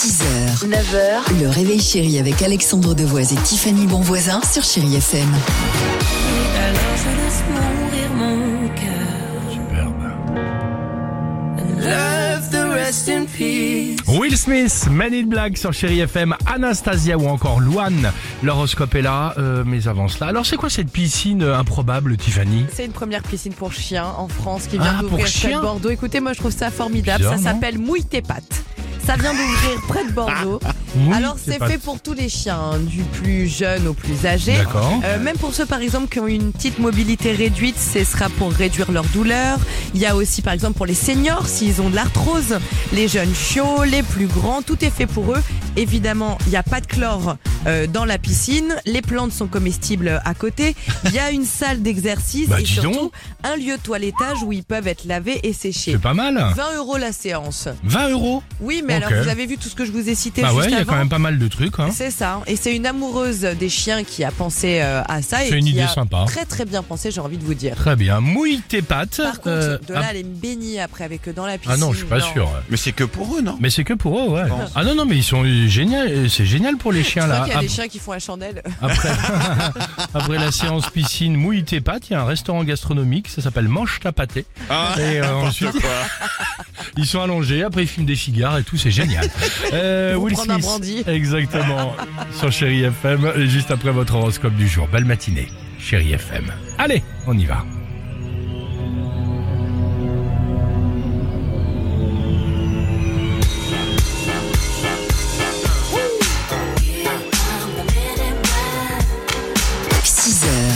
6h, 9h, le réveil chéri avec Alexandre Devoise et Tiffany Bonvoisin sur Chéri FM. Alors je laisse mourir mon cœur. Love the rest in peace. Will Smith, Man in Black sur Chéri FM, Anastasia ou encore Luan. L'horoscope est là, euh, mais avant cela. Alors c'est quoi cette piscine euh, improbable, Tiffany? C'est une première piscine pour chiens en France qui vient Ah, d'ouvrir de Bordeaux. Écoutez, moi je trouve ça formidable. Bizarre, ça s'appelle Mouille tes pattes. Ça vient d'ouvrir près de Bordeaux. Mouille Alors tes c'est fait pour tous les chiens, hein, du plus jeune au plus âgé. D'accord. Euh, même pour ceux par exemple qui ont une petite mobilité réduite, ce sera pour réduire leur douleur. Il y a aussi par exemple pour les seniors s'ils ont de l'arthrose, les jeunes chiots, les plus grands, tout est fait pour eux. Évidemment, il n'y a pas de chlore euh, dans la piscine, les plantes sont comestibles à côté, il y a une salle d'exercice Bah, et dis donc. surtout un lieu de toilettage où ils peuvent être lavés et séchés. C'est pas mal. 20 euros la séance. 20 euros Oui, mais alors vous avez vu tout ce que je vous ai cité Bah juste ouais, il y a avant quand même pas mal de trucs. Hein. c'est ça. Et c'est une amoureuse des chiens qui a pensé euh, à ça. et C'est une qui idée a sympa. Très très bien pensé, j'ai envie de vous dire. Très bien. Mouille tes pattes. Par contre, Euh, de là, ah, aller me baigner après avec eux dans la piscine. ah non, je suis pas sûr. Mais c'est que pour eux, non? Mais c'est que pour eux, ouais. Ah non, non, mais ils sont géniaux. C'est génial pour les chiens là. Qu'il y a Ap- des chiens qui font la chandelle. Après, après la séance piscine mouille tes pattes, il y a un restaurant gastronomique, ça s'appelle Mange ta pâté. Ah, Et euh, ensuite, ils sont allongés, après ils fument des cigares et tout, c'est génial. Euh, Will un brandy. exactement, sur Chéri FM, juste après votre horoscope du jour. Belle matinée, Chéri FM. Allez, on y va.